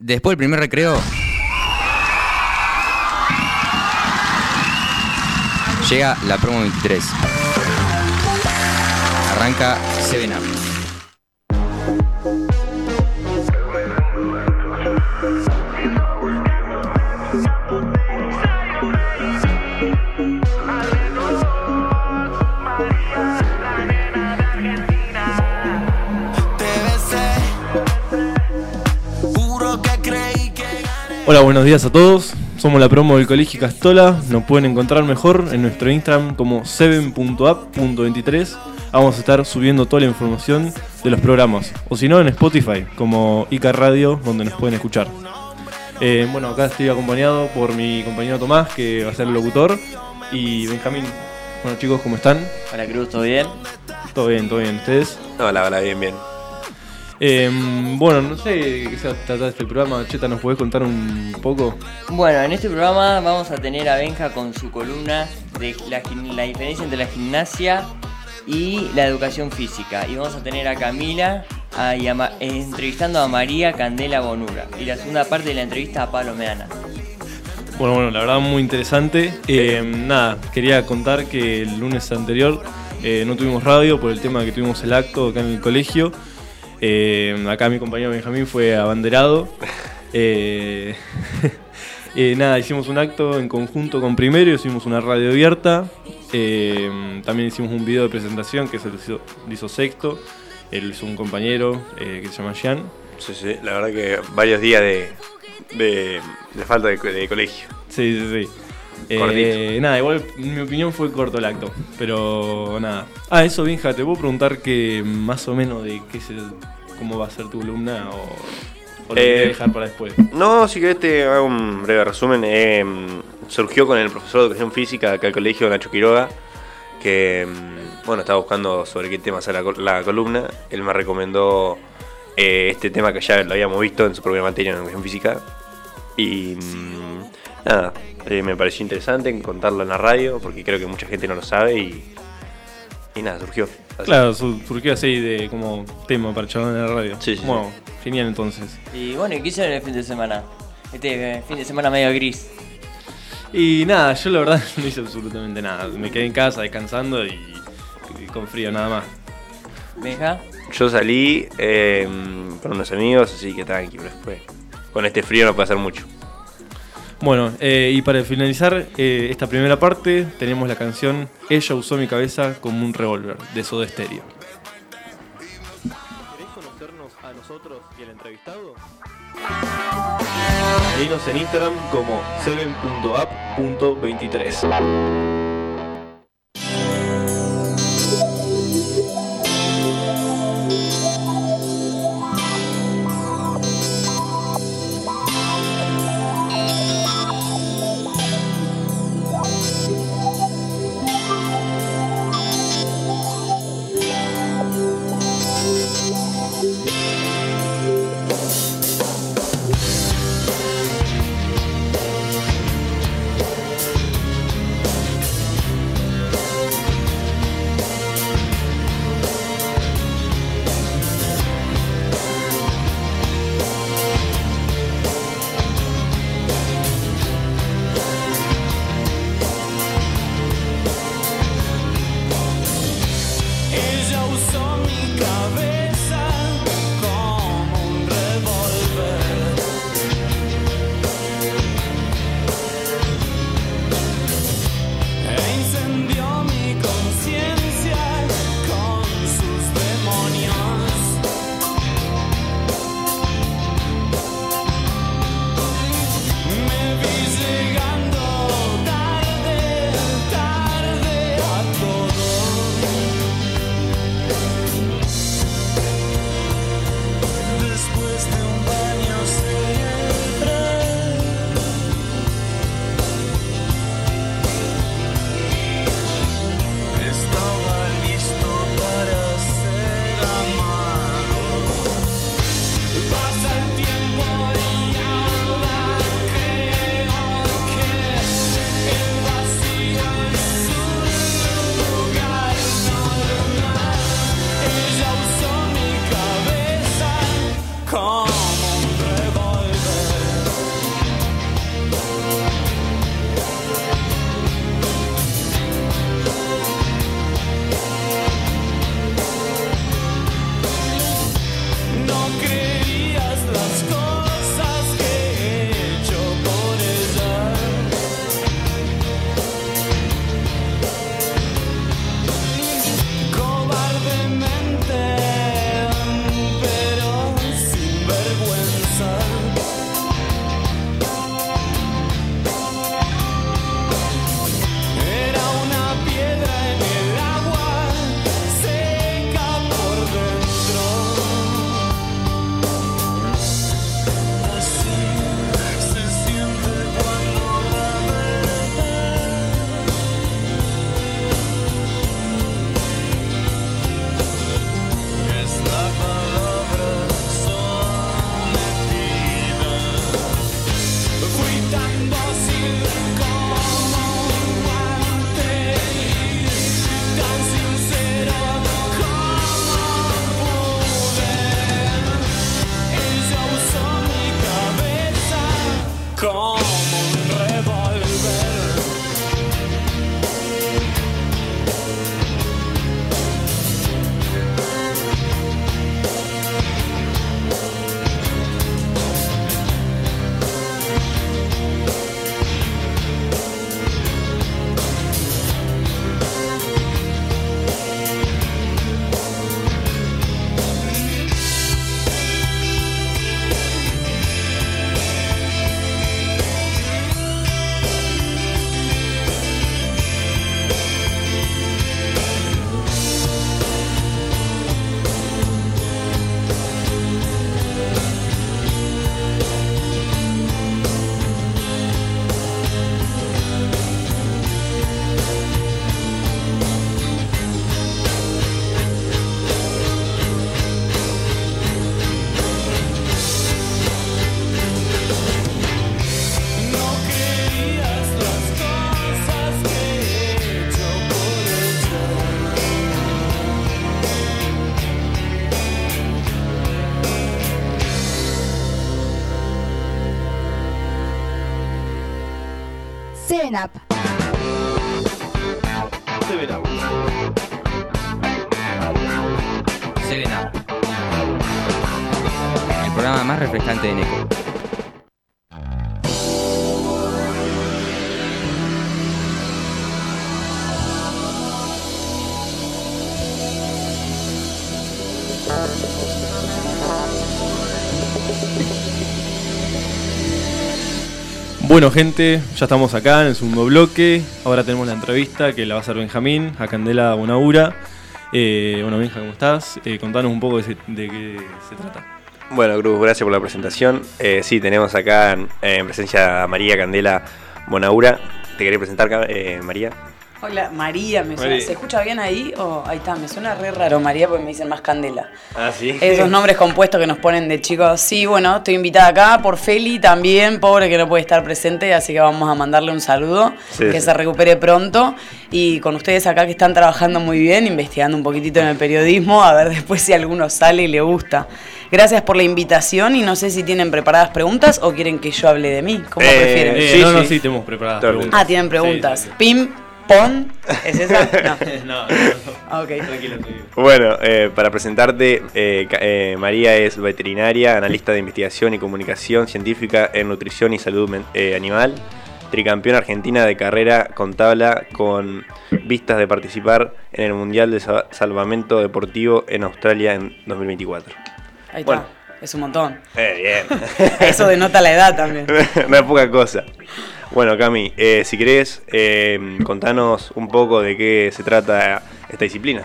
Después del primer recreo. Llega la promo 23. Arranca 7 Hola, buenos días a todos. Somos la promo del Colegio Castola. Nos pueden encontrar mejor en nuestro Instagram como 7.app.23. Vamos a estar subiendo toda la información de los programas. O si no, en Spotify, como Ica Radio, donde nos pueden escuchar. Eh, bueno, acá estoy acompañado por mi compañero Tomás, que va a ser el locutor. Y Benjamín. Bueno, chicos, ¿cómo están? Hola, Cruz, ¿todo bien? Todo bien, todo bien. ¿Ustedes? Hola, hola, bien, bien. Em, bueno, no sé qué se trata este programa. Cheta, ¿nos podés contar un poco? Bueno, en este programa vamos a tener a Benja con su columna de la, diferencia entre la gimnasia y la educación física. Y vamos a tener a Camila entrevistando a María Candela Bonura. Y la segunda parte de la entrevista a Pablo Meana. Bueno, bueno, la verdad muy interesante. Em, nada, quería contar que el lunes anterior eh, no tuvimos radio por el tema que tuvimos el acto acá en el colegio. Eh, acá mi compañero Benjamín fue abanderado. Eh, eh, nada, hicimos un acto en conjunto con Primero, hicimos una radio abierta. también hicimos un video de presentación que se hizo, hizo Sexto. Él es un compañero que se llama Jean. Sí, sí, la verdad que varios días de, falta de, colegio. Sí, sí, sí. Nada, igual mi opinión fue corto el acto, pero nada. Ah, eso, Benja, te puedo preguntar que más o menos de qué se cómo va a ser tu columna o, lo eh, dejar para después? No, si querés te hago un breve resumen. Eh, surgió con el profesor de educación física acá al colegio, Nacho Quiroga, que mm, bueno, estaba buscando sobre qué tema hacer la, columna. Él me recomendó eh, este tema que ya lo habíamos visto en su propia materia en educación física. Y mm, nada, me pareció interesante contarlo en la radio, porque creo que mucha gente no lo sabe y, y nada, surgió. Claro, surgió así de como tema para charlar en la radio. Sí, sí, bueno, genial entonces. Y bueno, ¿y qué hicieron el fin de semana? Este eh, fin de semana medio gris. Y nada, yo la verdad no hice absolutamente nada. Me quedé en casa descansando y, con frío nada más. ¿Veja? Yo salí eh, con unos amigos, así que tranquilo después. Con este frío no puede hacer mucho. Bueno, eh, y para finalizar eh, esta primera parte, tenemos la canción Ella usó mi cabeza como un revólver, de Soda Stereo. ¿Queréis conocernos a nosotros y el entrevistado? Seguinos en Instagram como 7.app.23. Seven Bueno, gente, ya estamos acá en el segundo bloque. Ahora tenemos la entrevista que la va a hacer Benjamín a Candela Bonaura. Eh, bueno, Benja, ¿cómo estás? Eh, contanos un poco de, de qué se trata. Bueno, Cruz, gracias por la presentación. Eh, sí, tenemos acá en, en presencia a María Candela Bonaura. ¿Te querés presentar, eh, María? Hola, María, ¿me suena- María. ¿se escucha bien ahí? o ahí está, me suena re raro María porque me dicen más Candela. Ah, sí. Esos nombres compuestos que nos ponen de chicos. Sí, bueno, estoy invitada acá por Feli también, pobre que no puede estar presente, así que vamos a mandarle un saludo, Sí, que sí. se recupere pronto. Y con ustedes acá que están trabajando muy bien, investigando un poquitito en el periodismo, a ver después si alguno sale y le gusta. Gracias por la invitación y no sé si tienen preparadas preguntas o quieren que yo hable de mí, ¿cómo Eh, prefieren? Eh, Sí, no, no, sí. sí, tenemos preparadas preguntas. Ah, tienen preguntas. Sí, sí, sí. Pim, pon, ¿es esa? No. no, no, no. Ah, ok. Tranquilo, tranquilo. Bueno, eh, para presentarte, eh, eh, María es veterinaria, analista de investigación y comunicación científica en nutrición y salud eh, animal, tricampeona argentina de carrera con tabla con vistas de participar en el Mundial de Sa- Salvamento Deportivo en Australia en 2024. Ahí está. Bueno. Es un montón. Eh, bien. Eso denota la edad también. no es poca cosa. Bueno, Cami, eh, si querés, eh, contanos un poco de qué se trata esta disciplina.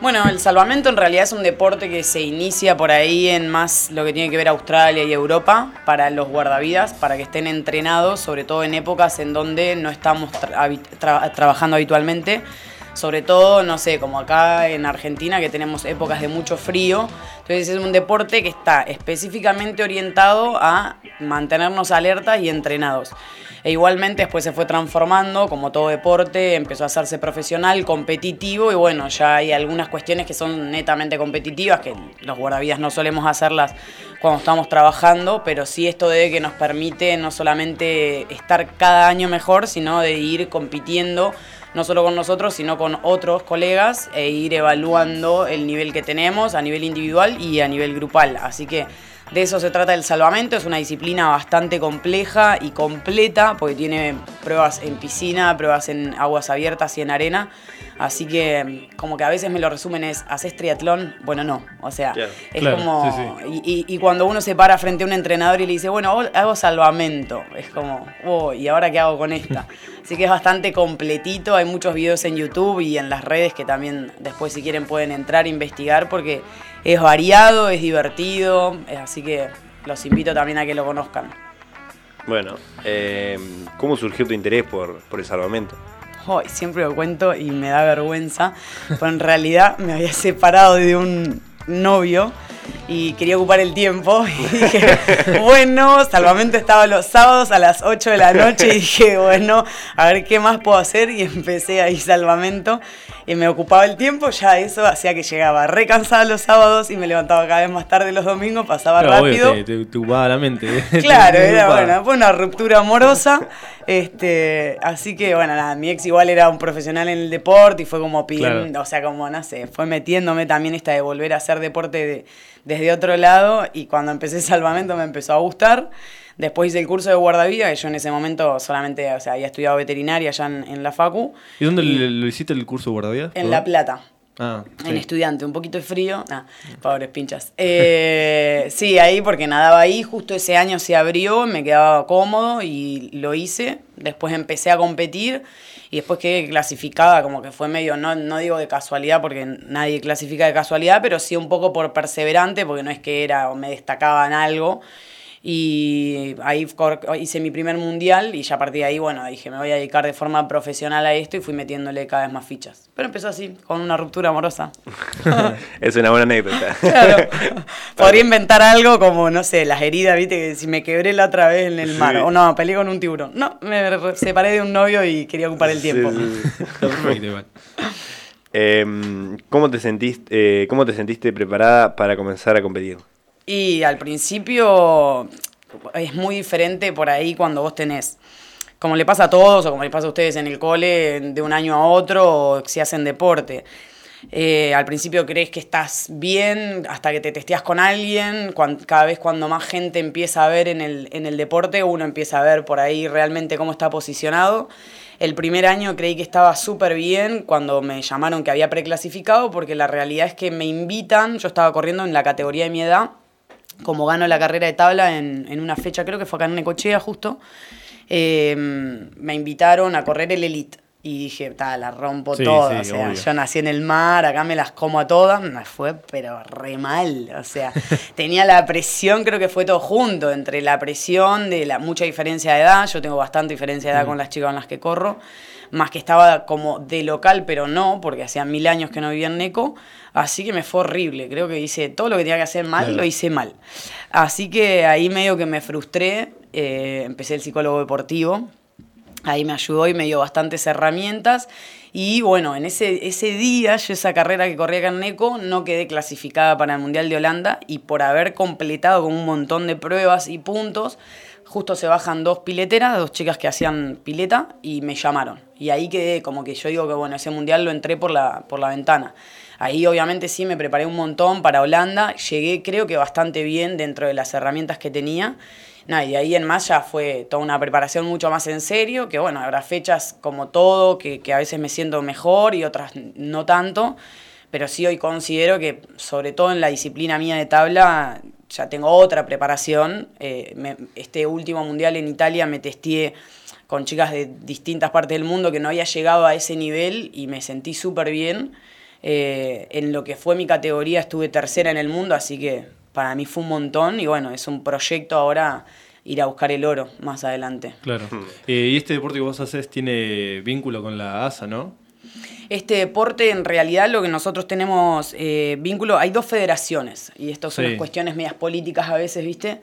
Bueno, el salvamento en realidad es un deporte que se inicia por ahí en más lo que tiene que ver Australia y Europa para los guardavidas, para que estén entrenados, sobre todo en épocas en donde no estamos tra- trabajando habitualmente. Sobre todo, no sé, como acá en Argentina que tenemos épocas de mucho frío. Entonces es un deporte que está específicamente orientado a mantenernos alertas y entrenados. E igualmente después se fue transformando, como todo deporte, empezó a hacerse profesional, competitivo y bueno, ya hay algunas cuestiones que son netamente competitivas, que los guardavidas no solemos hacerlas cuando estamos trabajando, pero sí esto de que nos permite no solamente estar cada año mejor, sino de ir compitiendo no solo con nosotros, sino con otros colegas e ir evaluando el nivel que tenemos a nivel individual y a nivel grupal. Así que de eso se trata el salvamento, es una disciplina bastante compleja y completa, porque tiene pruebas en piscina, pruebas en aguas abiertas y en arena. Así que como que a veces me lo resumen es, ¿haces triatlón? Bueno, no. O sea, es Claro, como... sí, Y, y- y cuando uno se para frente a un entrenador y le dice, bueno, hago salvamento, es como, oh, ¿y ahora qué hago con esta? Así que es bastante completito, hay muchos videos en YouTube y en las redes que también después si quieren pueden entrar e investigar porque es variado, es divertido, eh, así que los invito también a que lo conozcan. Bueno, eh, ¿cómo surgió tu interés por, por el salvamento? Hoy siempre lo cuento y me da vergüenza, pero en realidad me había separado de un novio y quería ocupar el tiempo. Y dije, bueno, Salvamento estaba los sábados a las 8 de la noche y dije, bueno, a ver qué más puedo hacer y empecé ahí Salvamento y me ocupaba el tiempo, ya eso hacía que llegaba re cansada los sábados y me levantaba cada vez más tarde los domingos, pasaba Claro, obvio, rápido. te, te, la mente. ¿eh? Claro, Te era bueno, fue una ruptura amorosa. Este, así que bueno, nada, mi ex igual era un profesional en el deporte y fue como pidiendo, Claro. o sea, como no sé, fue metiéndome también esta de volver a hacer deporte de- desde otro lado y cuando empecé salvamento me empezó a gustar. Después hice el curso de guardavidas, que yo en ese momento solamente, o sea, había estudiado veterinaria allá en, en la Facu, ¿Y dónde le- lo hiciste el curso de guardavidas? en La Plata. Ah, En sí. estudiante, un poquito de frío. Ah, pobres pinchas. Eh, sí, ahí porque nadaba ahí, justo ese año se abrió, me quedaba cómodo y lo hice. Después empecé a competir y después quedé clasificada, como que fue medio, no, no digo de casualidad porque nadie clasifica de casualidad, pero sí un poco por perseverante, porque no es que era o me destacaba en algo. Y ahí hice mi primer mundial y ya a partir de ahí, bueno, dije, me voy a dedicar de forma profesional a esto y fui metiéndole cada vez más fichas. Pero empezó así, con una ruptura amorosa. es una buena anécdota. Claro. Podría inventar algo como, no sé, las heridas, viste, que si me quebré la otra vez en el Sí. mar. O no, peleé con un tiburón. No, me separé de un novio y quería ocupar el tiempo. sí, sí. Perfecto. Em, ¿cómo, te sentiste, eh, ¿Cómo te sentiste preparada para comenzar a competir? Y al principio es muy diferente por ahí cuando vos tenés como le pasa a todos o como le pasa a ustedes en el cole, de un año a otro, o si hacen deporte. Eh, al principio crees que estás bien hasta que te testeas con alguien. cada vez cuando más gente empieza a ver en el, en el deporte, uno empieza a ver por ahí realmente cómo está posicionado. El primer año creí que estaba súper bien cuando me llamaron que había preclasificado, porque la realidad es que me invitan, yo estaba corriendo en la categoría de mi edad, como gano la carrera de tabla en, en una fecha, creo que fue acá en Necochea justo, eh, me invitaron a correr el Elite. Y dije, la rompo toda. o sea, yo nací en el mar, acá me las como a todas. Me fue, pero re mal. O sea, tenía la presión, creo que fue todo junto, entre la presión de la mucha diferencia de edad. Yo tengo bastante diferencia de edad mm. con las chicas con las que corro. Más que estaba como de local, pero no, porque hacía mil años que no vivía en Neco. Así que me fue horrible. Creo que hice todo lo que tenía que hacer mal, lo hice mal. Así que ahí medio que me frustré. Eh, empecé el psicólogo deportivo Ahí me ayudó y me dio bastantes herramientas. Y bueno, en ese, ese día, yo esa carrera que corría acá en Neco, no quedé clasificada para el Mundial de Holanda y por haber completado con un montón de pruebas y puntos, justo se bajan dos pileteras, dos chicas que hacían pileta y me llamaron. Y ahí quedé como que yo digo que bueno, ese Mundial lo entré por la, por la ventana. Ahí obviamente sí me preparé un montón para Holanda, llegué creo que bastante bien dentro de las herramientas que tenía Nada, y ahí en más ya fue toda una preparación mucho más en serio, que bueno, habrá fechas como todo, que, a veces me siento mejor y otras no tanto, pero sí hoy considero que sobre todo en la disciplina mía de tabla ya tengo otra preparación. Eh, este último mundial en Italia me testé con chicas de distintas partes del mundo que no había llegado a ese nivel y me sentí súper bien. Eh, en lo que fue mi categoría estuve tercera en el mundo, así que para mí fue un montón y bueno, es un proyecto ahora ir a buscar el oro más adelante. Claro. Hmm. Eh, y este deporte que vos haces tiene vínculo con la ASA, ¿no? Este deporte, en realidad, lo que nosotros tenemos eh, vínculo, hay dos federaciones, y esto son las cuestiones medias políticas a veces, ¿viste?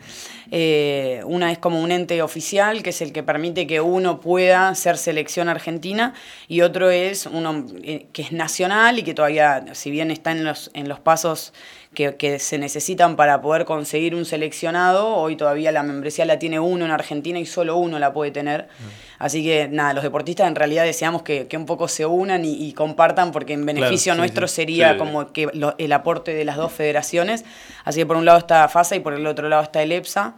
Eh, una es como un ente oficial, que es el que permite que uno pueda ser selección argentina, y otro es uno que es nacional y que todavía, si bien está en los, en los pasos que, se necesitan para poder conseguir un seleccionado. Hoy todavía la membresía la tiene uno en Argentina y solo uno la puede tener. Así que nada, los deportistas en realidad deseamos que, un poco se unan y, compartan porque en beneficio nuestro sería como que el aporte de las dos federaciones. Así que por un lado está FASA y por el otro lado está el EPSA.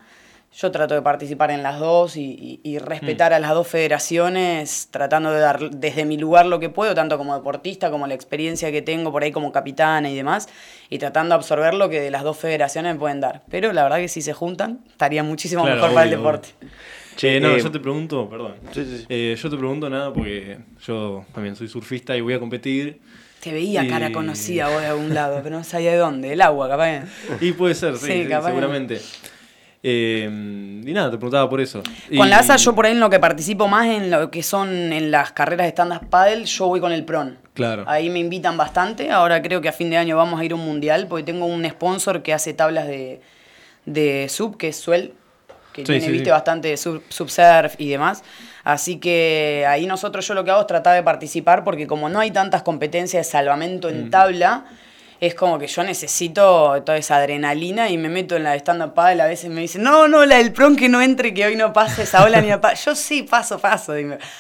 Yo trato de participar en las dos y, respetar mm. a las dos federaciones, tratando de dar desde mi lugar lo que puedo, tanto como deportista como la experiencia que tengo por ahí como capitana y demás, y tratando de absorber lo que las dos federaciones me pueden dar. Pero la verdad que si se juntan, estaría muchísimo mejor para el deporte. Che, no, eh, yo te pregunto, perdón. Eh, yo te pregunto nada porque yo también soy surfista y voy a competir. Te veía cara conocida vos de algún lado, pero no sabía de dónde. El agua, capaz. Y puede ser, sí, sí seguramente. Eh, y nada, te preguntaba por eso. Con la ASA yo por ahí en lo que participo más en lo que son en las carreras de stand-up paddle, yo voy con el PRON. Claro. Ahí me invitan bastante. Ahora creo que a fin de año vamos a ir a un mundial porque tengo un sponsor que hace tablas de, de sub, que es Suel, que tiene, viste, bastante sub, subsurf y demás. Así que ahí nosotros yo lo que hago es tratar de participar porque como no hay tantas competencias de salvamento en mm. tabla, es como que yo necesito toda esa adrenalina y me meto en la de stand-up paddle. A veces me dicen, no, no, la del pron que no entre, que hoy no pase esa ola ni a Yo sí, paso, paso.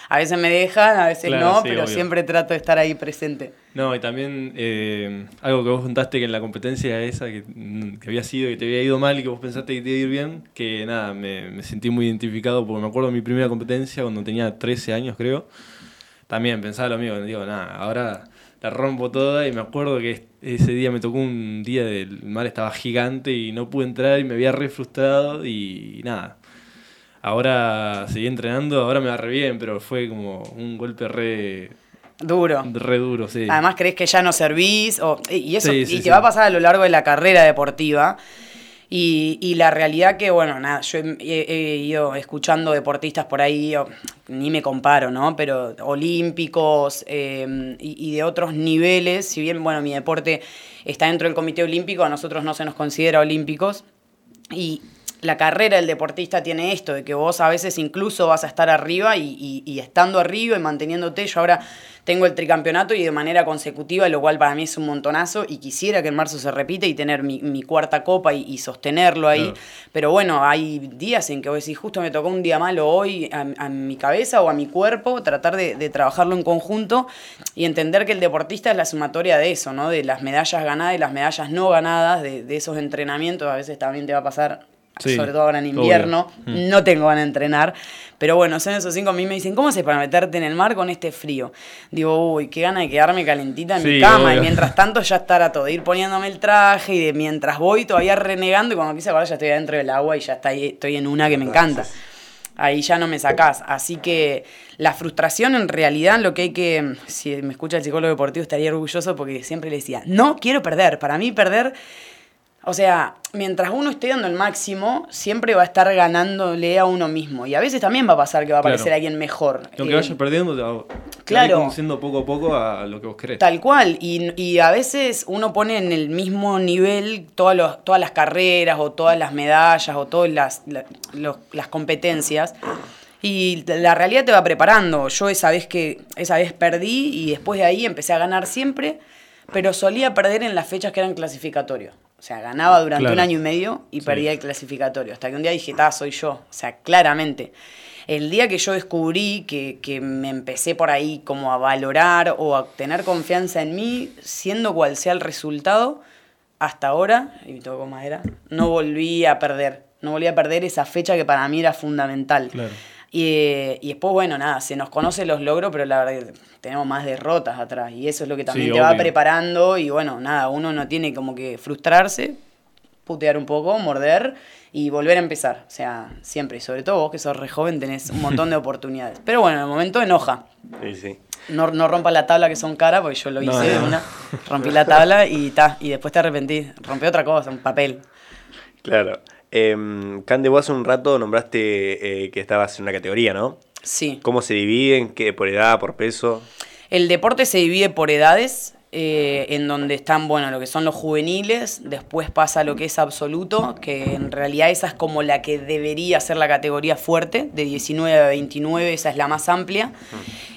a veces me dejan, a veces no, pero siempre trato de estar ahí presente. No, y también eh, algo que vos contaste que en la competencia esa que, había sido, que te había ido mal y que vos pensaste que te iba a ir bien, que nada, me, me sentí muy identificado porque me acuerdo de mi primera competencia cuando tenía 13 años, creo. También pensaba lo mismo, digo, nada, ahora la rompo toda y me acuerdo que ese día me tocó un día del mar estaba gigante y no pude entrar y me había re frustrado y nada. Ahora seguí entrenando, ahora me va re bien, pero fue como un golpe re Duro. Re duro, sí. Además crees que ya no servís. y eso y te va a pasar a lo largo de la carrera deportiva. Y, la realidad que, bueno, nada, yo he, ido escuchando deportistas por ahí, ni me comparo, ¿no? Pero olímpicos em, y, de otros niveles, si bien, bueno, mi deporte está dentro del Comité Olímpico, a nosotros no se nos considera olímpicos. Y la carrera del deportista tiene esto, de que vos a veces incluso vas a estar arriba y, y- y estando arriba y manteniéndote. Yo ahora tengo el tricampeonato y de manera consecutiva, lo cual para mí es un montonazo y quisiera que en marzo se repita y tener mi, mi cuarta copa y, y sostenerlo ahí. Claro. Pero bueno, hay días en que vos decís, justo me tocó un día malo hoy a, a mi cabeza o a mi cuerpo, tratar de, de trabajarlo en conjunto y entender que el deportista es la sumatoria de eso, ¿no? De las medallas ganadas y las medallas no ganadas, de, de esos entrenamientos. A veces también te va a pasar, Sí, sobre todo ahora en invierno. Mm. No tengo ganas de entrenar. Pero bueno, son esos cinco. A mí me dicen, ¿cómo haces para meterte en el mar con este frío? Digo, uy, qué gana de quedarme calentita en mi cama. obvio. Y mientras tanto ya estar a todo, ir poniéndome el traje y de mientras voy todavía renegando. Y cuando quise acordar ya estoy adentro del agua y ya está ahí- estoy en una que me encanta. Ahí ya no me sacás. Así que la frustración en realidad lo que hay que, si me escucha el psicólogo deportivo estaría orgulloso porque siempre le decía, no quiero perder. Para mí perder, o sea, mientras uno esté dando el máximo, siempre va a estar ganándole a uno mismo. Y a veces también va a pasar que va a Claro. aparecer alguien mejor. Aunque Eh, vayas perdiendo, te va, claro. conduciendo poco a poco a lo que vos querés. Tal cual, y, y a veces uno pone en el mismo nivel todas, los- todas las carreras o todas las medallas o todas las, la- los- las competencias y la realidad te va preparando. Yo esa vez que esa vez perdí y después de ahí empecé a ganar siempre, pero solía perder en las fechas que eran clasificatorios. O sea, ganaba durante Claro. un año y medio y Sí. perdía el clasificatorio. Hasta que un día dije, ta, soy yo. O sea, claramente. El día que yo descubrí que, que me empecé por ahí como a valorar o a tener confianza en mí, siendo cual sea el resultado, hasta ahora, y toco madera, no volví a perder. No volví a perder esa fecha que para mí era fundamental. Claro. Y, y después, bueno, nada, se nos conoce los logros, pero la verdad que tenemos más derrotas atrás. Y eso es lo que también Sí, te va preparando. Y bueno, nada, uno no tiene como que frustrarse, putear un poco, morder y volver a empezar. O sea, siempre. Y sobre todo vos que sos re joven tenés un montón de oportunidades. Pero bueno, en el momento enoja. Sí, sí. No, no rompas la tabla que son caras, porque yo lo No, hice de una. Rompí la tabla y ta. Y después te arrepentí. Rompí otra cosa, un papel. Claro. Eh, Cande, vos hace un rato nombraste eh, que estabas en una categoría, ¿no? Sí. ¿Cómo se dividen? ¿Qué, ¿Por edad, por peso? El deporte se divide por edades, eh, en donde están, bueno, lo que son los juveniles, después pasa lo que es absoluto, que en realidad esa es como la que debería ser la categoría fuerte, de 19 a 29, esa es la más amplia.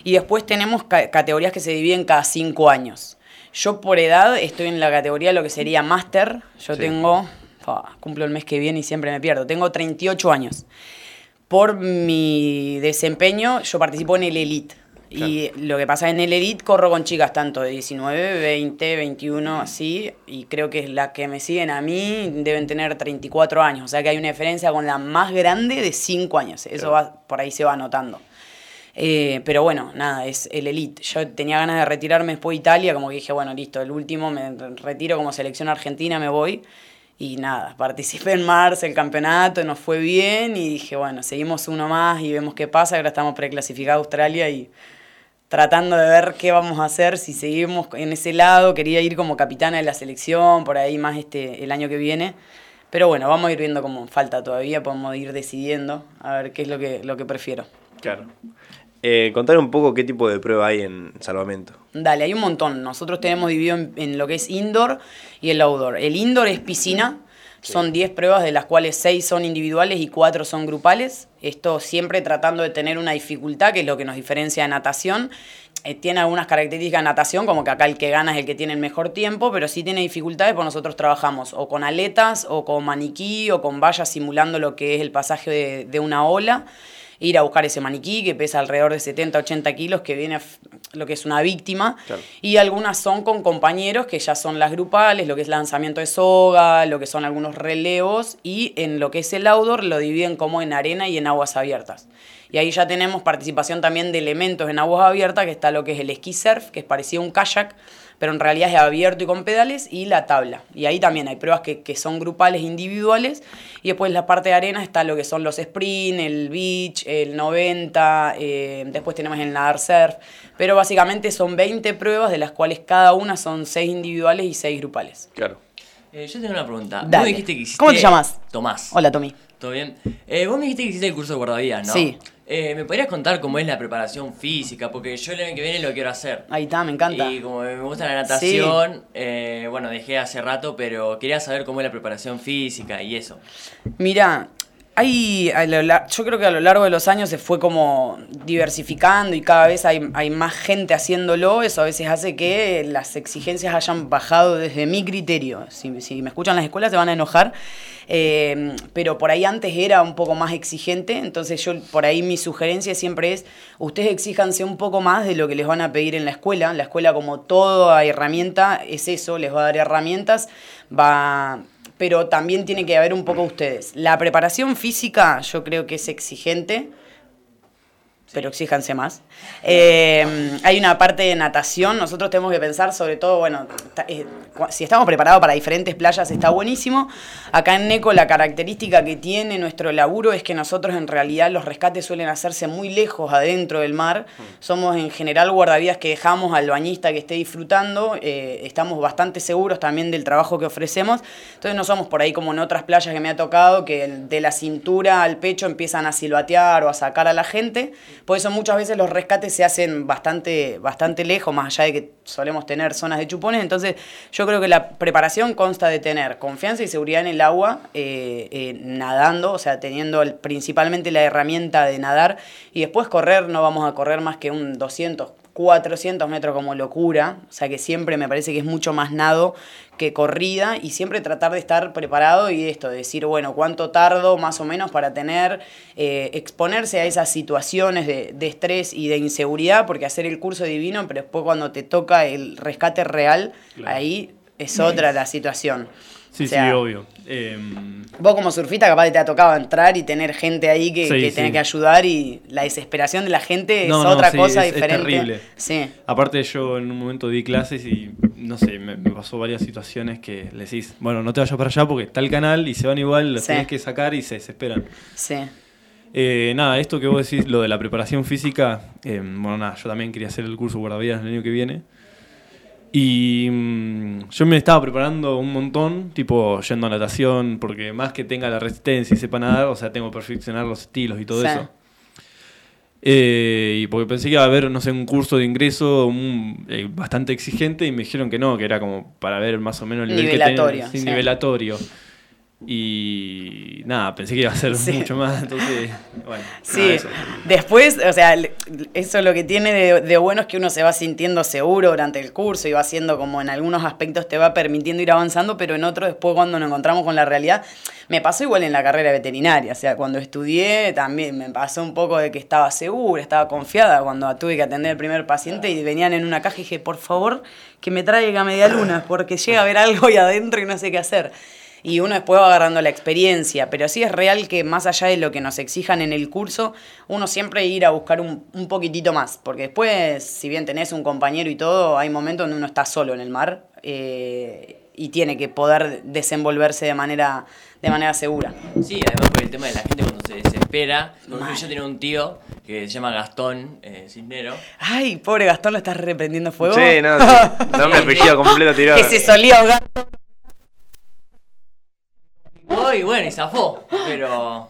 Y después tenemos ca- categorías que se dividen cada 5 años. Yo por edad estoy en la categoría de lo que sería máster, yo Sí. tengo, fa, cumplo el mes que viene y siempre me pierdo, tengo 38 años por mi desempeño, yo participo en el Elite. Y lo que pasa en el Elite, corro con chicas tanto de 19, 20, 21, así. Y creo que la que me siguen a mí deben tener 34 años. O sea que hay una diferencia con la más grande de 5 años. Eso va, por ahí se va notando. Eh, pero bueno, nada, es el elite. Yo tenía ganas de retirarme después de Italia, como que dije, bueno, listo, el último me retiro como selección argentina, me voy. Y nada, participé en marzo el campeonato, nos fue bien y dije, bueno, seguimos uno más y vemos qué pasa. Ahora estamos preclasificados a Australia y tratando de ver qué vamos a hacer, si seguimos en ese lado. Quería ir como capitana de la selección, por ahí más este el año que viene. Pero bueno, vamos a ir viendo cómo falta todavía, podemos ir decidiendo a ver qué es lo que, lo que prefiero. Claro. Eh, contar un poco qué tipo de prueba hay en salvamento. Dale, hay un montón. Nosotros tenemos dividido en, en lo que es indoor y el outdoor. El indoor es piscina. Son 10 pruebas, de las cuales 6 son individuales y 4 son grupales. Esto siempre tratando de tener una dificultad, que es lo que nos diferencia de natación. Eh, tiene algunas características de natación, como que acá el que gana es el que tiene el mejor tiempo, pero sí tiene dificultades porque nosotros trabajamos o con aletas, o con maniquí, o con vallas simulando lo que es el pasaje de, de una ola ir a buscar ese maniquí que pesa alrededor de 70, 80 kilos, que viene lo que es una víctima. Claro. Y algunas son con compañeros, que ya son las grupales, lo que es lanzamiento de soga, lo que son algunos relevos. Y en lo que es el outdoor lo dividen como en arena y en aguas abiertas. Y ahí ya tenemos participación también de elementos en aguas abiertas, que está lo que es el esquí surf, que es parecido a un kayak, pero en realidad es abierto y con pedales, y la tabla. Y ahí también hay pruebas que, que son grupales, individuales, y después en la parte de arena está lo que son los sprint, el beach, el 90, eh, después tenemos el nadar surf, pero básicamente son 20 pruebas, de las cuales cada una son 6 individuales y 6 grupales. Claro. Eh, yo tengo una pregunta. Vos Dale. me dijiste que hiciste... ¿Cómo te llamas? Tomás. Hola, Tommy. ¿Todo bien? Eh, vos me dijiste que hiciste el curso de guardavidas, ¿no? Sí. Eh, ¿Me podrías contar cómo es la preparación física? Porque yo el año que viene lo quiero hacer. Ahí está, me encanta. Y como me gusta la natación, eh, bueno, dejé hace rato, pero quería saber cómo es la preparación física y eso. Mira, hay, a lo yo creo que a lo largo de los años se fue como diversificando y cada vez hay, hay más gente haciéndolo. Eso a veces hace que las exigencias hayan bajado desde mi criterio. Si, si me escuchan las escuelas se van a enojar. Eh, pero por ahí antes era un poco más exigente, entonces yo por ahí mi sugerencia siempre es, ustedes exíjanse un poco más de lo que les van a pedir en la escuela. La escuela como toda herramienta es eso, les va a dar herramientas, va pero también tiene que haber un poco ustedes. La preparación física yo creo que es exigente, pero exíjanse más. Eh, hay una parte de natación, nosotros tenemos que pensar sobre todo, bueno, eh, si estamos preparados para diferentes playas está buenísimo. Acá en NECO la característica que tiene nuestro laburo es que nosotros en realidad los rescates suelen hacerse muy lejos adentro del mar. Somos en general guardavidas que dejamos al bañista que esté disfrutando, eh, estamos bastante seguros también del trabajo que ofrecemos. Entonces no somos por ahí como en otras playas que me ha tocado, que de la cintura al pecho empiezan a silbatear o a sacar a la gente. Por eso muchas veces los rescates se hacen bastante, bastante lejos, más allá de que solemos tener zonas de chupones. Entonces yo creo que la preparación consta de tener confianza y seguridad en el agua, eh, eh, nadando, o sea, teniendo principalmente la herramienta de nadar. Y después correr, no vamos a correr más que un 200, 400 metros como locura. O sea que siempre me parece que es mucho más nado que corrida y siempre tratar de estar preparado y esto, de decir, bueno, cuánto tardo más o menos para tener, eh, exponerse a esas situaciones de, de estrés y de inseguridad, porque hacer el curso divino, pero después cuando te toca el rescate real, Claro. ahí es otra la situación. Sí, O sea, sí, obvio. Em, Vos como surfista capaz te ha tocado entrar y tener gente ahí que, Sí, que sí. que ayudar y la desesperación de la gente es No, otra sí, cosa es- es diferente. terrible. Sí. Aparte yo en un momento di clases y no sé, me, me pasó varias situaciones que le decís, bueno, no te vayas para allá porque está el canal y se van igual, los tenés que sacar y se desesperan. Sí. Eh, nada, esto que vos decís, lo de la preparación física, eh, bueno, nada, yo también quería hacer el curso guardavidas el año que viene. Y mm, yo me estaba preparando un montón, tipo yendo a natación, porque más que tenga la resistencia y sepa nadar, o sea, tengo que perfeccionar los estilos y todo Sí. eso. Eh, y porque pensé que iba a haber, no sé, un curso de ingreso un- eh, bastante exigente y me dijeron que no, que era como para ver más o menos el nivel Nivelatorio, que tenía. Sí, sí. nivelatorio. Y nada, pensé que iba a ser Sí. mucho más, entonces, bueno. Sí, nada, eso. después, o sea, eso lo que tiene de, de bueno es que uno se va sintiendo seguro durante el curso y va haciendo como en algunos aspectos te va permitiendo ir avanzando, pero en otros después cuando nos encontramos con la realidad, me pasó igual en la carrera veterinaria, o sea, cuando estudié también me pasó un poco de que estaba segura, estaba confiada cuando tuve que atender el primer paciente y venían en una caja y dije, por favor, que me traiga media luna, porque llega a ver algo ahí adentro y no sé qué hacer y uno después va agarrando la experiencia, pero sí es real que más allá de lo que nos exijan en el curso, uno siempre ir a buscar un, un poquitito más, porque después, si bien tenés un compañero y todo, hay momentos donde uno está solo en el mar eh, y tiene que poder desenvolverse de manera, de manera segura. Sí, además por el tema de la gente cuando se desespera. Por ejemplo, yo tenía un tío que se llama Gastón eh, Cisnero. Ay, pobre Gastón, lo estás reprendiendo fuego. Sí, no, sí. Nombre, apellido completo tirado. que se solía ahogar. Oh, y bueno, y zafó. Pero.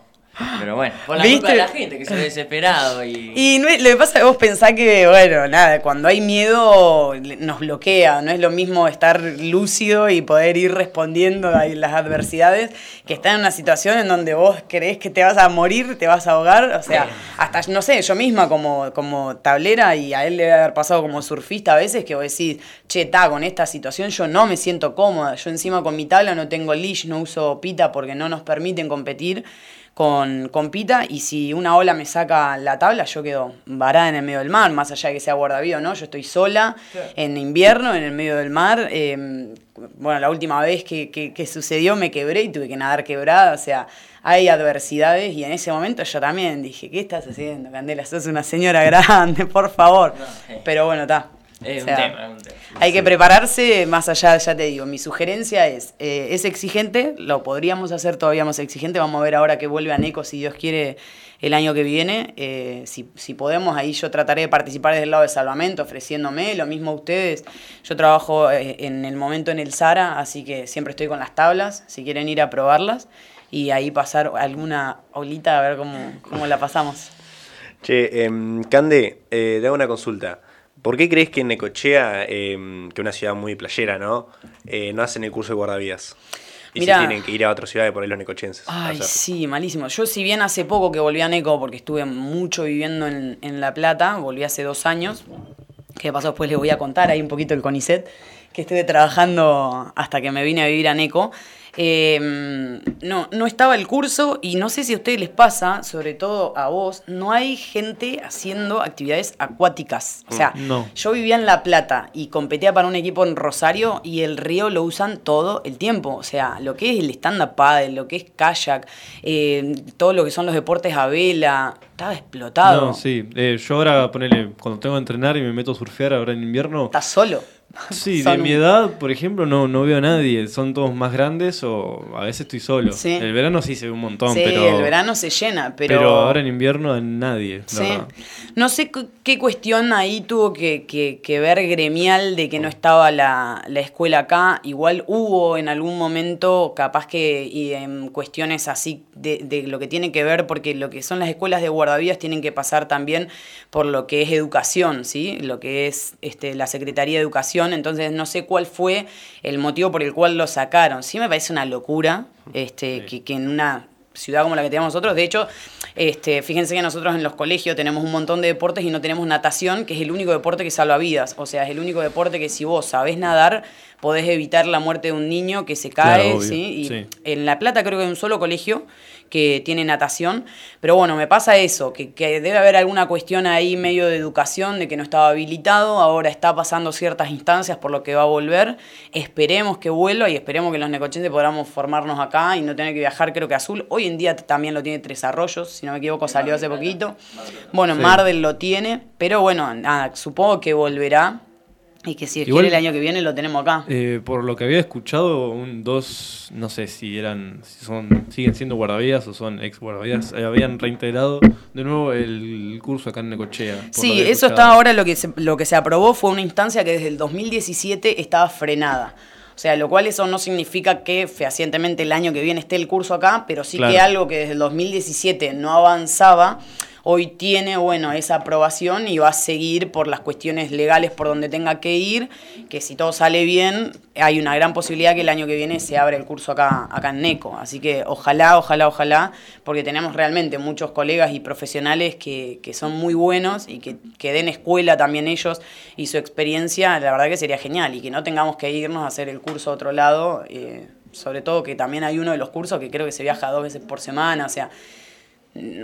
Pero bueno, por la ¿Viste? culpa de la gente que se ve desesperado y. Y no es- lo que pasa es que vos pensás que, bueno, nada, cuando hay miedo nos bloquea, no es lo mismo estar lúcido y poder ir respondiendo a las adversidades que estar en una situación en donde vos creés que te vas a morir, te vas a ahogar, o sea, hasta, no sé, yo misma como, como tablera y a él le debe haber pasado como surfista a veces que vos decís, che, ta, con esta situación yo no me siento cómoda, yo encima con mi tabla no tengo leash, no uso pita porque no nos permiten competir con, con pita y si una ola me saca la tabla, yo quedo varada en el medio del mar, más allá de que sea guardavido o no, yo estoy sola en invierno, en el medio del mar. eh, bueno, la última vez que, que- que sucedió me quebré y tuve que nadar quebrada, o sea, hay adversidades y en ese momento yo también dije, ¿qué estás haciendo, Candela? Sos una señora grande, por favor. Eh. Pero bueno, está. Es O sea, un tema, es un tema. hay que prepararse más allá, ya te digo, mi sugerencia es, eh, es exigente, lo podríamos hacer todavía más exigente, vamos a ver ahora que vuelve a NECO, si Dios quiere, el año que viene, eh, si, si podemos, ahí yo trataré de participar desde el lado de salvamento, ofreciéndome, lo mismo a ustedes, yo trabajo eh, en el momento en el Sara, así que siempre estoy con las tablas, si quieren ir a probarlas, y ahí pasar alguna olita a ver cómo, cómo la pasamos. Che, em, Cande, eh, te hago una consulta. ¿Por qué crees que en Necochea, em, que es una ciudad muy playera, ¿no? Eh, no hacen el curso de guardavidas? Y Mirá. si tienen que ir a otra ciudad de por ahí los necochenses. Ay, sí, malísimo. Yo si bien hace poco que volví a Neco, porque estuve mucho viviendo en, en La Plata, volví hace dos años, que de paso después les voy a contar ahí un poquito el CONICET, que estuve trabajando hasta que me vine a vivir a Neco. Eh, no, no estaba el curso y no sé si a ustedes les pasa, sobre todo a vos, no hay gente haciendo actividades acuáticas. O sea, No. yo vivía en La Plata y competía para un equipo en Rosario y el río lo usan todo el tiempo. O sea, lo que es el stand-up paddle, lo que es kayak, eh, todo lo que son los deportes a vela, estaba explotado. No, sí. Eh, yo ahora, ponele, cuando tengo que entrenar y me meto a surfear ahora en invierno. Estás solo. Sí, Son de mi edad, por ejemplo, no, no veo a nadie. Son todos más grandes o a veces estoy solo. Sí. El verano sí se ve un montón, sí, pero. el verano se llena, pero... pero... ahora en invierno nadie. Sí. verdad. No sé qué cuestión ahí tuvo que, que- que ver gremial de que no estaba la, la escuela acá. Igual hubo en algún momento, capaz que y en cuestiones así de, de lo que tiene que ver, porque lo que son las escuelas de guardavidas tienen que pasar también por lo que es educación, ¿sí? Lo que es este, la Secretaría de Educación. Entonces no sé cuál fue el motivo por el cual lo sacaron. Sí me parece una locura este, que, que en una ciudad como la que tenemos nosotros. De hecho, este, fíjense que nosotros en los colegios tenemos un montón de deportes y no tenemos natación, que es el único deporte que salva vidas. O sea, es el único deporte que si vos sabés nadar, podés evitar la muerte de un niño que se cae. Claro. Y sí. En La Plata creo que hay un solo colegio que tiene natación. Pero bueno, me pasa eso, que, que debe haber alguna cuestión ahí medio de educación, de que no estaba habilitado, ahora está pasando ciertas instancias por lo que va a volver. Esperemos que vuelva y esperemos que los necochenses podamos formarnos acá y no tener que viajar, creo que Azul. Hoy en día también lo tiene Tres Arroyos, si no me equivoco, salió hace poquito. Bueno, Sí. Mardel lo tiene, pero bueno, nada, supongo que volverá y que si Igual- quiere el año que viene lo tenemos acá. Eh, por lo que había escuchado, un, dos, no sé si eran, si son, siguen siendo guardavidas o son ex guardavidas, eh, habían reintegrado de nuevo el curso acá en Necochea. Sí, eso escuchado. está ahora lo que, se, lo que se aprobó fue una instancia que desde el 2017 estaba frenada. O sea, lo cual eso no significa que fehacientemente el año que viene esté el curso acá, pero sí que algo que desde el 2017 no avanzaba, hoy tiene, bueno, esa aprobación y va a seguir por las cuestiones legales por donde tenga que ir, que si todo sale bien, hay una gran posibilidad que el año que viene se abra el curso acá, acá en NECO. Así que ojalá, ojalá, ojalá, porque tenemos realmente muchos colegas y profesionales que, que son muy buenos y que, den escuela también ellos y su experiencia, la verdad que sería genial y que no tengamos que irnos a hacer el curso a otro lado. eh, sobre todo que también hay uno de los cursos que creo que se viaja dos veces por semana, o sea,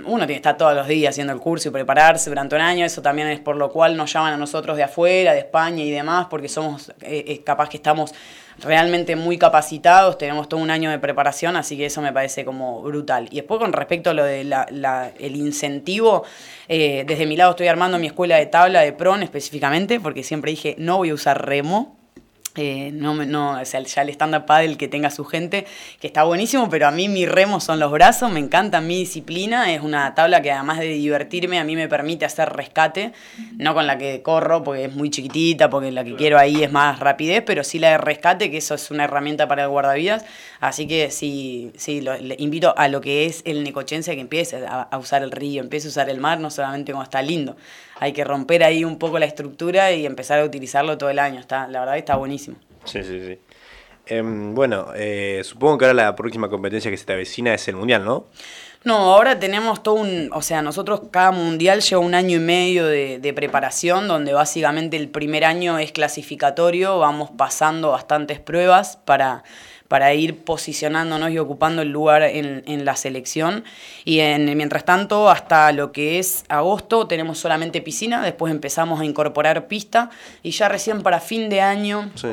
uno tiene que estar todos los días haciendo el curso y prepararse durante un año, eso también es por lo cual nos llaman a nosotros de afuera, de España y demás, porque somos eh, eh, capaz que estamos realmente muy capacitados, tenemos todo un año de preparación, así que eso me parece como brutal. Y después con respecto a lo del el incentivo, eh, desde mi lado estoy armando mi escuela de tabla de PRON específicamente, porque siempre dije no voy a usar remo, eh, no, no, o sea, ya el stand-up paddle que tenga su gente, que está buenísimo, pero a mí mi remo son los brazos, me encanta mi disciplina, es una tabla que además de divertirme, a mí me permite hacer rescate, no con la que corro porque es muy chiquitita, porque la que quiero ahí es más rapidez, pero sí la de rescate, que eso es una herramienta para el guardavidas, así que sí, sí lo- le invito a lo que es el necochense que empiece a, a usar el río, empiece a usar el mar, no solamente cuando está lindo, hay que romper ahí un poco la estructura y empezar a utilizarlo todo el año, está, la verdad que está buenísimo. Sí, sí, sí. Em, bueno, eh, supongo que ahora la próxima competencia que se te avecina es el mundial, ¿no? No, ahora tenemos todo un, o sea, nosotros cada mundial lleva un año y medio de, de preparación, donde básicamente el primer año es clasificatorio, vamos pasando bastantes pruebas para, para ir posicionándonos y ocupando el lugar en, en la selección. Y en, mientras tanto, hasta lo que es agosto, tenemos solamente piscina, después empezamos a incorporar pista y ya recién para fin de año Sí.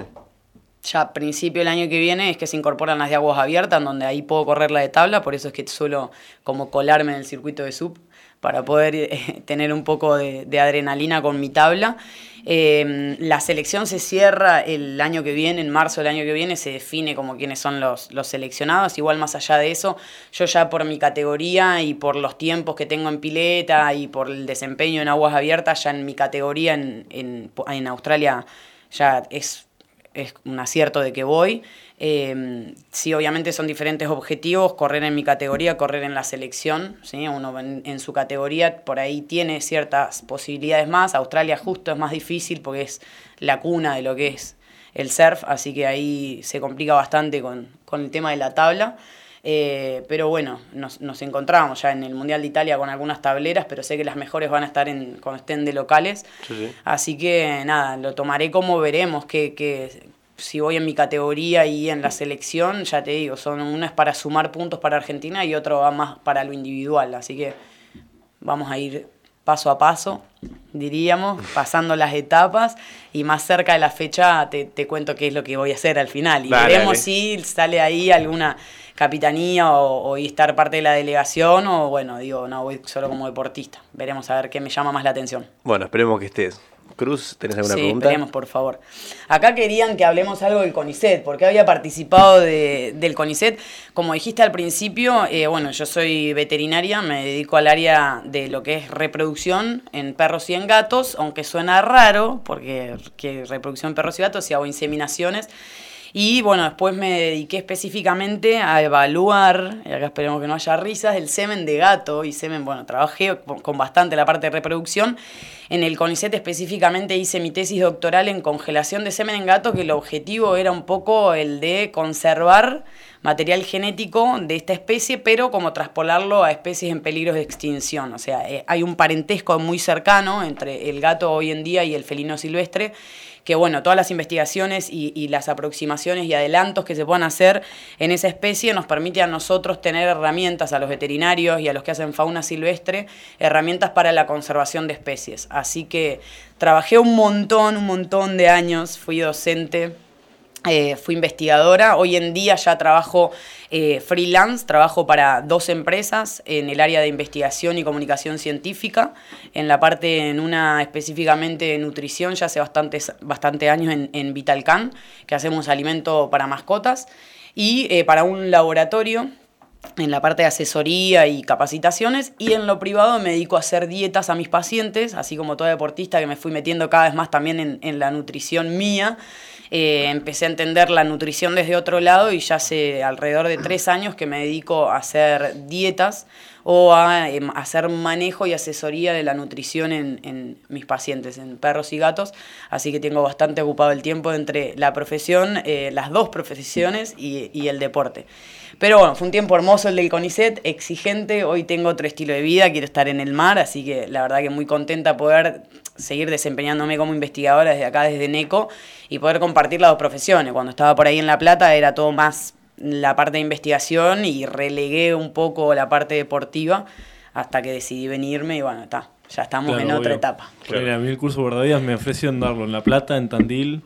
ya a principio del año que viene es que se incorporan las de aguas abiertas, donde ahí puedo correr la de tabla, por eso es que suelo como colarme en el circuito de sub para poder eh, tener un poco de, adrenalina con mi tabla. Eh, la selección se cierra el año que viene, en marzo del año que viene, se define como quiénes son los, los seleccionados. Igual más allá de eso, yo ya por mi categoría y por los tiempos que tengo en pileta y por el desempeño en aguas abiertas, ya en mi categoría en, en, en Australia ya es es un acierto de que voy. Eh, sí, obviamente son diferentes objetivos, correr en mi categoría, correr en la selección, ¿sí? uno en, en, su categoría por ahí tiene ciertas posibilidades más, Australia justo es más difícil porque es la cuna de lo que es el surf, así que ahí se complica bastante con, con el tema de la tabla. Eh, pero bueno, nos, nos, encontramos ya en el Mundial de Italia con algunas tableras, pero sé que las mejores van a estar en, cuando estén de locales. Sí, sí. Así que nada, lo tomaré como veremos, que, que si voy en mi categoría y en la selección, ya te digo, son una es para sumar puntos para Argentina y otro va más para lo individual. Así que vamos a ir paso a paso, diríamos, pasando las etapas y más cerca de la fecha te, te cuento qué es lo que voy a hacer al final. Y Dale, veremos dale. si sale ahí alguna capitanía o, o estar parte de la delegación o bueno, digo, no, voy solo como deportista. Veremos a ver qué me llama más la atención. Bueno, esperemos que estés. Cruz, ¿tenés alguna sí, pregunta? esperemos, por favor. Acá querían que hablemos algo del CONICET, porque había participado de- del CONICET. Como dijiste al principio, eh, bueno, yo soy veterinaria, me dedico al área de lo que es reproducción en perros y en gatos, aunque suena raro, porque que reproducción en perros y gatos y hago inseminaciones. Y bueno, después me dediqué específicamente a evaluar, y acá esperemos que no haya risas, el semen de gato y semen, bueno, trabajé con bastante la parte de reproducción. En el CONICET específicamente hice mi tesis doctoral en congelación de semen en gato, que el objetivo era un poco el de conservar material genético de esta especie, pero como traspolarlo a especies en peligro de extinción. O sea, eh, hay un parentesco muy cercano entre el gato hoy en día y el felino silvestre que bueno, todas las investigaciones y, las aproximaciones y adelantos que se puedan hacer en esa especie nos permite a nosotros tener herramientas, a los veterinarios y a los que hacen fauna silvestre, herramientas para la conservación de especies. Así que trabajé un montón, un montón de años, fui docente. Eh, fui investigadora, hoy en día ya trabajo eh, freelance, trabajo para dos empresas en el área de investigación y comunicación científica, en la parte, en una específicamente de nutrición, ya hace bastantes, bastante años en, en Vitalcan, que hacemos alimento para mascotas, y eh, para un laboratorio en la parte de asesoría y capacitaciones. Y en lo privado me dedico a hacer dietas a mis pacientes, así como toda deportista que me fui metiendo cada vez más también en, en la nutrición mía. Eh, empecé a entender la nutrición desde otro lado y ya hace alrededor de tres años que me dedico a hacer dietas o a eh, hacer manejo y asesoría de la nutrición en, en, mis pacientes, en perros y gatos. Así que tengo bastante ocupado el tiempo entre la profesión, eh, las dos profesiones y, y el deporte. Pero bueno, fue un tiempo hermoso el del CONICET, exigente. Hoy tengo otro estilo de vida, quiero estar en el mar, así que la verdad que muy contenta poder seguir desempeñándome como investigadora desde acá, desde NECO, y poder compartir las dos profesiones. Cuando estaba por ahí en La Plata era todo más la parte de investigación y relegué un poco la parte deportiva hasta que decidí venirme y bueno, está, ya estamos Claro, en otra etapa. Porque a mí el curso guardavidas me ofrecieron darlo en La Plata, en Tandil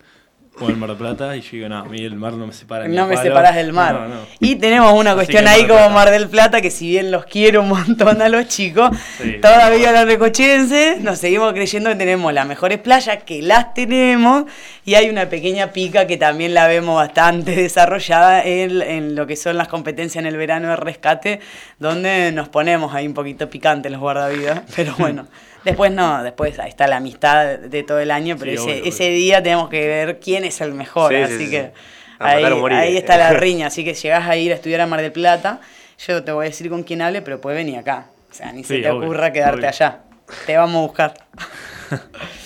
o en Mar del Plata y yo digo, no, a mí el mar no me separa. No me palo". separas del mar. No, no. Y tenemos una Así cuestión ahí como. Mar del Plata, que si bien los quiero un montón a los chicos, Sí, todavía los recochenses nos seguimos creyendo que tenemos las mejores playas, que las tenemos, y hay una pequeña pica que también la vemos bastante desarrollada en, en lo que son las competencias en el verano de rescate, donde nos ponemos ahí un poquito picante los guardavidas, pero bueno. Después no, después ahí está la amistad de todo el año, pero Sí, ese, obvio, obvio. ese día tenemos que ver quién es el mejor, Sí, sí, así sí. que ahí, ahí está la riña, así que llegás a ir a estudiar a Mar del Plata, yo te voy a decir con quién hable, pero puedes venir acá. O sea, ni se te obvio, ocurra quedarte allá. Te vamos a buscar.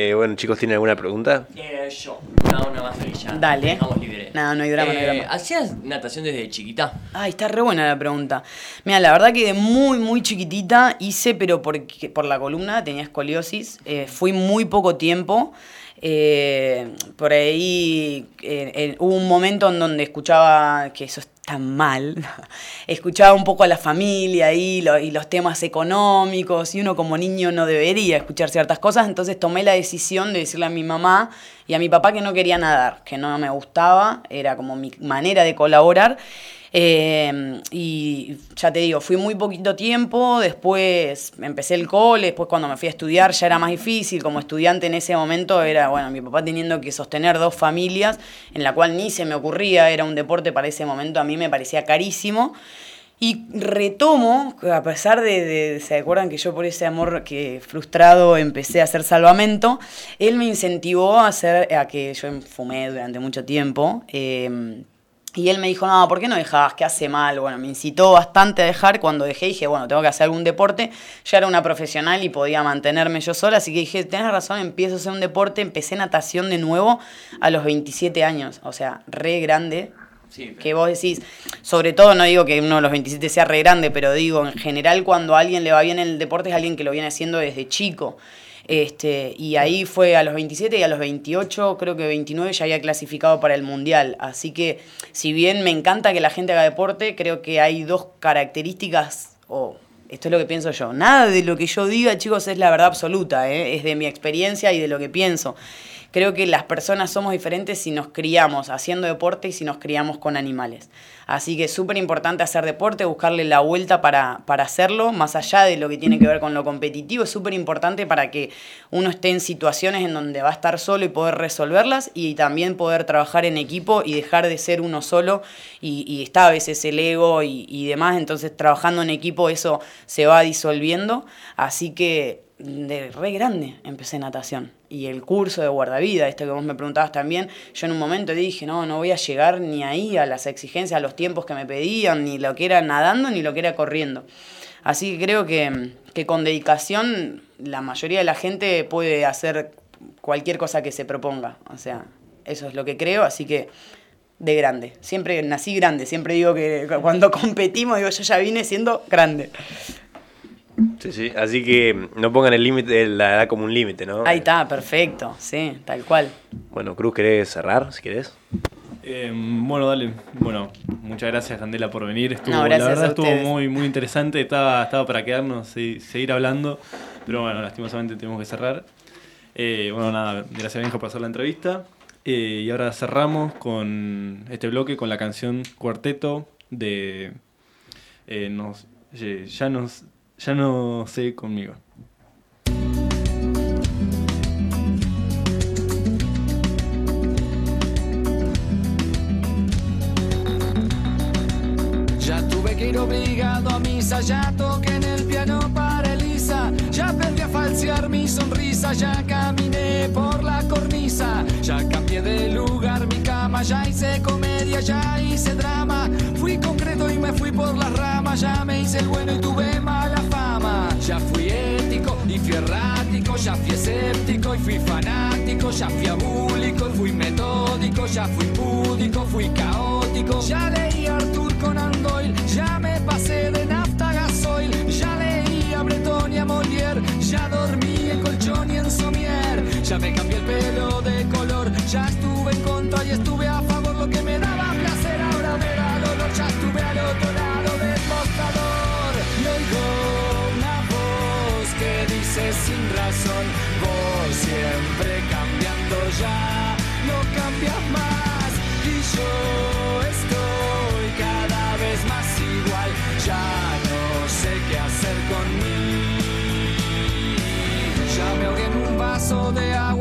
Eh, bueno, chicos, ¿tienen alguna pregunta? Eh, yo, una, una más feliz ya. Dale. Dejamos libre. No, no hay drama, no hay Eh, drama. ¿Hacías natación desde chiquita? Ay, está re buena la pregunta. Mira, la verdad que de muy, muy chiquitita hice, pero porque, por la columna tenía escoliosis. eh, fui muy poco tiempo. eh, por ahí eh, eh, hubo un momento en donde escuchaba que eso está mal. escuchaba un poco a la familia y los temas económicos. Y uno como niño no debería escuchar ciertas cosas. Entonces tomé la decisión de decirle a mi mamá y a mi papá que no quería nadar, que no me gustaba. Era como mi manera de colaborar. Eh, y ya te digo, fui muy poquito tiempo, después empecé el cole, después cuando me fui a estudiar ya era más difícil, como estudiante en ese momento era, bueno, mi papá teniendo que sostener dos familias, en la cual ni se me ocurría, era un deporte para ese momento, a mí me parecía carísimo. Y retomo, a pesar de, de- ¿se acuerdan que yo por ese amor que frustrado empecé a hacer salvamento? Él me incentivó a hacer, a que yo fumé durante mucho tiempo. eh, y él me dijo, no, ¿por qué no dejás? ¿Qué hace mal? Bueno, me incitó bastante a dejar. Cuando dejé dije, bueno, tengo que hacer algún deporte. Ya era una profesional y podía mantenerme yo sola, así que dije, tenés razón, empiezo a hacer un deporte. Empecé natación de nuevo a los 27 años, o sea, re grande. Sí, Que vos decís, sobre todo no digo que uno de los 27 sea re grande, pero digo, en general cuando a alguien le va bien en el deporte es alguien que lo viene haciendo desde chico. Este, y ahí fue a los 27 y a los 28, creo que 29 ya había clasificado para el Mundial. Así que si bien me encanta que la gente haga deporte, creo que hay dos características, o esto es lo que pienso yo. Nada de lo que yo diga, chicos, es la verdad absoluta, ¿eh? es de mi experiencia y de lo que pienso. Creo que las personas somos diferentes si nos criamos haciendo deporte y si nos criamos con animales. Así que es súper importante hacer deporte, buscarle la vuelta para, para hacerlo, más allá de lo que tiene que ver con lo competitivo, es súper importante para que uno esté en situaciones en donde va a estar solo y poder resolverlas y también poder trabajar en equipo y dejar de ser uno solo y, está a veces el ego y demás, entonces trabajando en equipo eso se va disolviendo, así que de re grande empecé natación. Y el curso de guardavida, esto que vos me preguntabas también, yo en un momento dije, no, no voy a llegar ni ahí a las exigencias, a los tiempos que me pedían, ni lo que era nadando, ni lo que era corriendo. Así que creo que, que con dedicación la mayoría de la gente puede hacer cualquier cosa que se proponga. O sea, eso es lo que creo, así que de grande. Siempre nací grande, siempre digo que cuando competimos, digo, yo ya vine siendo grande. Sí, sí. Así que no pongan el límite, la edad como un límite, ¿no? Ahí está, perfecto, sí, tal cual. Bueno, Cruz, ¿querés cerrar, si querés? Eh, bueno, dale. Bueno, muchas gracias, Candela, por venir. Estuvo, No, gracias la verdad a estuvo muy, muy interesante. Estaba, estaba para quedarnos y seguir hablando. Pero bueno, lastimosamente tenemos que cerrar. Eh, bueno, nada, gracias Benjo por hacer la entrevista. Eh, y ahora cerramos con este bloque con la canción Cuarteto de eh, nos, ya, nos, ya no sé conmigo. Ya tuve que ir obligado a misa, ya toqué en el piano para Elisa, ya aprendí a falsear mi sonrisa, ya caminé por la cornisa, ya cambié de lugar mi cama, ya hice comedia, ya hice drama, fui concreto errático, ya fui escéptico y fui fanático, ya fui abúlico y fui metódico, ya fui púdico, fui caótico, ya leí a Arthur Conan Doyle, ya me pasé de nafta gasoil, ya leí a Breton y a Molière, ya dormí en colchón y en somier, ya me cambié el pelo de color, ya estuve en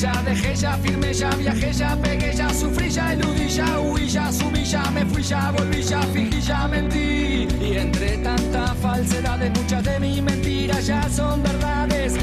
ya dejé, ya firmé, ya viajé, ya pegué, ya sufrí, ya eludí, ya huí, ya subí, ya me fui, ya volví, ya fingí, ya mentí. Y entre tanta falsedades, muchas de mis mentiras ya son verdades.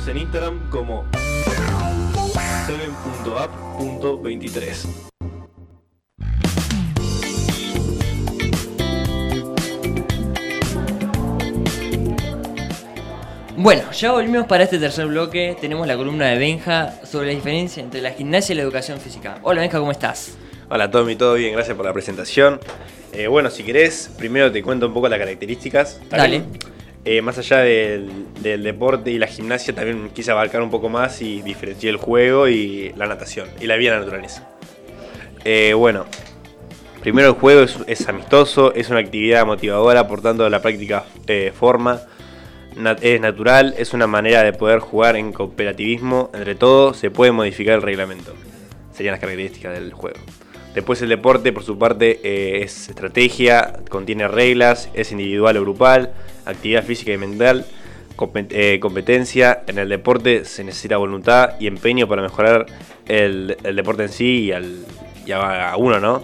Seguinos en Instagram como 7.app.23. Bueno, ya volvimos para este tercer bloque. Tenemos la columna de Benja sobre la diferencia entre la gimnasia y la educación física. Hola Benja, ¿cómo estás? Hola Tommy, todo bien, gracias por la presentación. Eh, bueno, si querés, primero te cuento un poco las características. Dale. Eh, más allá del, del deporte y la gimnasia, también quise abarcar un poco más y diferenciar el juego y la natación y la vida en la naturaleza. Eh, bueno, primero el juego es, es amistoso, es una actividad motivadora, por tanto la práctica eh, forma, es natural, es una manera de poder jugar en cooperativismo, entre todos se puede modificar el reglamento. Serían las características del juego. Después el deporte, por su parte, eh, es estrategia, contiene reglas, es individual o grupal, actividad física y mental, eh, competencia. En el deporte se necesita voluntad y empeño para mejorar el, el deporte en sí y, al, y a, a uno, ¿no?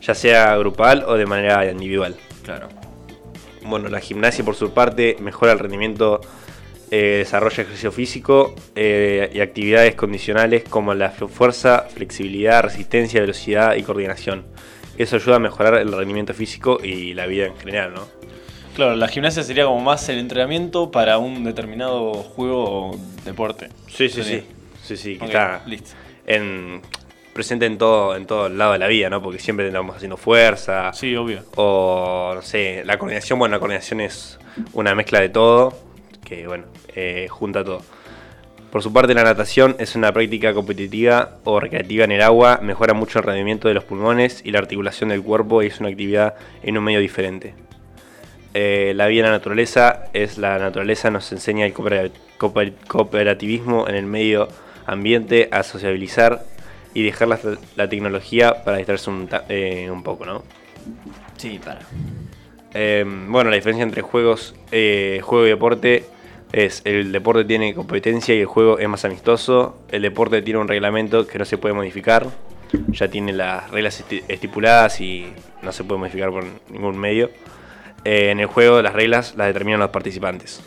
Ya sea grupal o de manera individual. Claro. Bueno, la gimnasia por su parte mejora el rendimiento, eh, desarrolla ejercicio físico eh, y actividades condicionales como la fu- fuerza, flexibilidad, resistencia, velocidad y coordinación. Eso ayuda a mejorar el rendimiento físico y la vida en general, ¿no? Claro, la gimnasia sería como más el entrenamiento para un determinado juego o deporte. Sí, sí, Sería. sí. Sí, sí, que está listo. en, presente en todo, en todo el lado de la vida, ¿no? Porque siempre estamos haciendo fuerza. Sí, obvio. O, no sé, la coordinación, bueno, la coordinación es una mezcla de todo, que, bueno, eh, junta todo. Por su parte, la natación es una práctica competitiva o recreativa en el agua, mejora mucho el rendimiento de los pulmones y la articulación del cuerpo y es una actividad en un medio diferente. Eh, la vida en la naturaleza es la naturaleza, nos enseña el coopera- cooper- cooperativismo en el medio ambiente, a sociabilizar y dejar la, la tecnología para distraerse un, eh, un poco, ¿no? Sí, para. Eh, bueno, la diferencia entre juegos, eh, juego y deporte es el deporte tiene competencia y el juego es más amistoso. El deporte tiene un reglamento que no se puede modificar. Ya tiene las reglas esti- estipuladas y no se puede modificar por ningún medio. Eh, en el juego las reglas las determinan los participantes.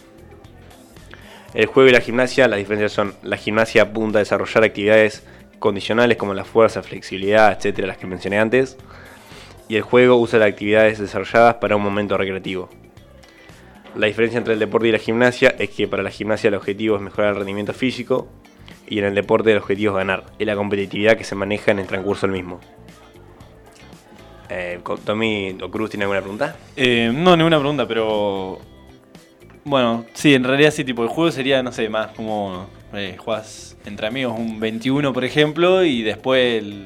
El juego y la gimnasia, las diferencias son la gimnasia apunta a desarrollar actividades condicionales como la fuerza, flexibilidad, etcétera, las que mencioné antes y el juego usa las actividades desarrolladas para un momento recreativo. La diferencia entre el deporte y la gimnasia es que para la gimnasia el objetivo es mejorar el rendimiento físico y en el deporte el objetivo es ganar, y la competitividad que se maneja en el transcurso del mismo. Eh, Tommy o Cruz, ¿tiene alguna pregunta? Eh, no, ninguna pregunta, pero. Bueno, sí, en realidad sí, tipo, el juego sería, no sé, más como. Eh, jugás entre amigos un 21, por ejemplo, y después el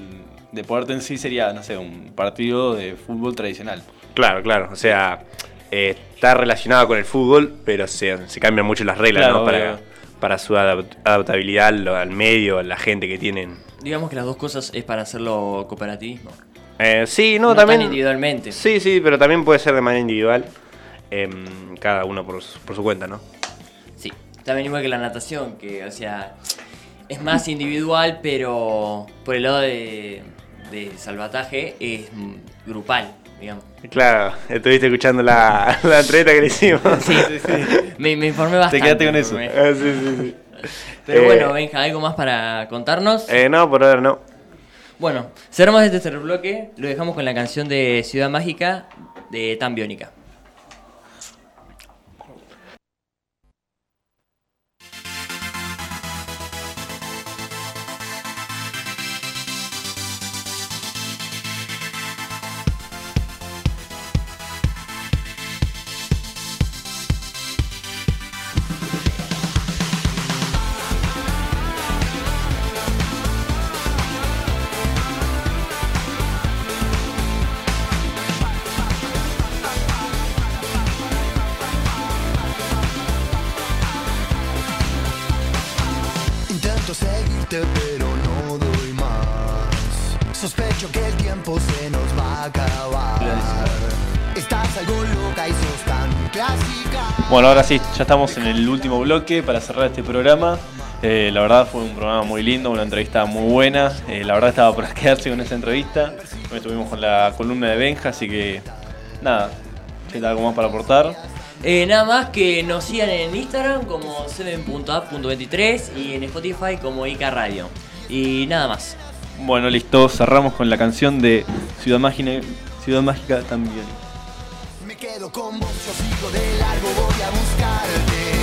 deporte en sí sería, no sé, un partido de fútbol tradicional. Claro, claro, o sea, eh, está relacionado con el fútbol, pero se, se cambian mucho las reglas Claro, ¿no? para, su adap- adaptabilidad al, al medio, a la gente que tienen. Digamos que las dos cosas es para hacerlo cooperativismo. Eh, sí, no, No también. tan individualmente. Sí, sí, pero también puede ser de manera individual. em, cada uno por, su- por su cuenta, ¿no? Sí. También igual que la natación, que, o sea, es más individual, pero por el lado de, de salvataje es grupal, digamos. Claro, estuviste escuchando la, la entrevista que le hicimos. Sí, Me, me informé bastante. quedaste con eso. me. Ah, sí, sí, sí. Pero Eh, bueno, Benja, ¿algo más para contarnos? Eh, no, por ahora no. Bueno, cerramos este tercer bloque, lo dejamos con la canción de Ciudad Mágica de Tan Biónica. Tiempo se nos va a acabar Estás algo loca y sos tan clásica Bueno, ahora sí, ya estamos en el último bloque para cerrar este programa. Eh, la verdad fue un programa muy lindo, una entrevista muy buena. Eh, la verdad estaba por quedarse con esa entrevista. Hoy estuvimos con la columna de Benja, así que nada, ¿queda algo más para aportar? Eh, nada más que nos sigan en Instagram como 7.app.23 y en Spotify como Ica Radio. Y nada más. Bueno, listo, cerramos con la canción de Ciudad Mágica, Ciudad Mágica también. Me quedo con vos, yo sigo de largo, voy a buscarte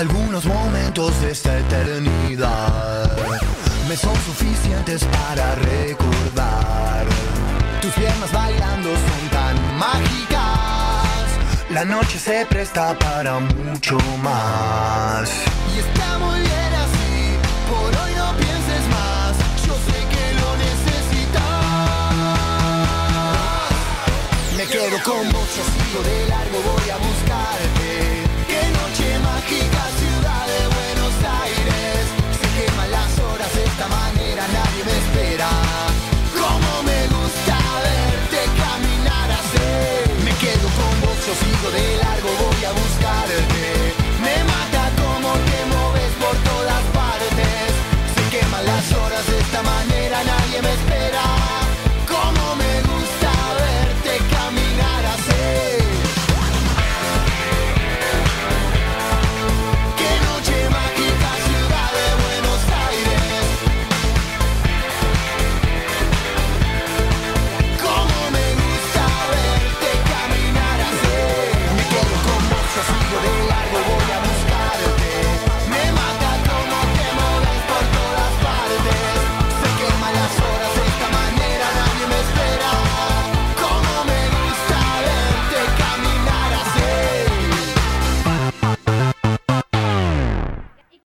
Algunos momentos de esta eternidad me son suficientes para recordar. Tus piernas bailando son tan mágicas. La noche se presta para mucho más. Y está muy bien así, por hoy no pienses más. Yo sé que lo necesitas. Me quedo con vos, yo de largo, voy a buscarte. sigo de largo, voy a buscar.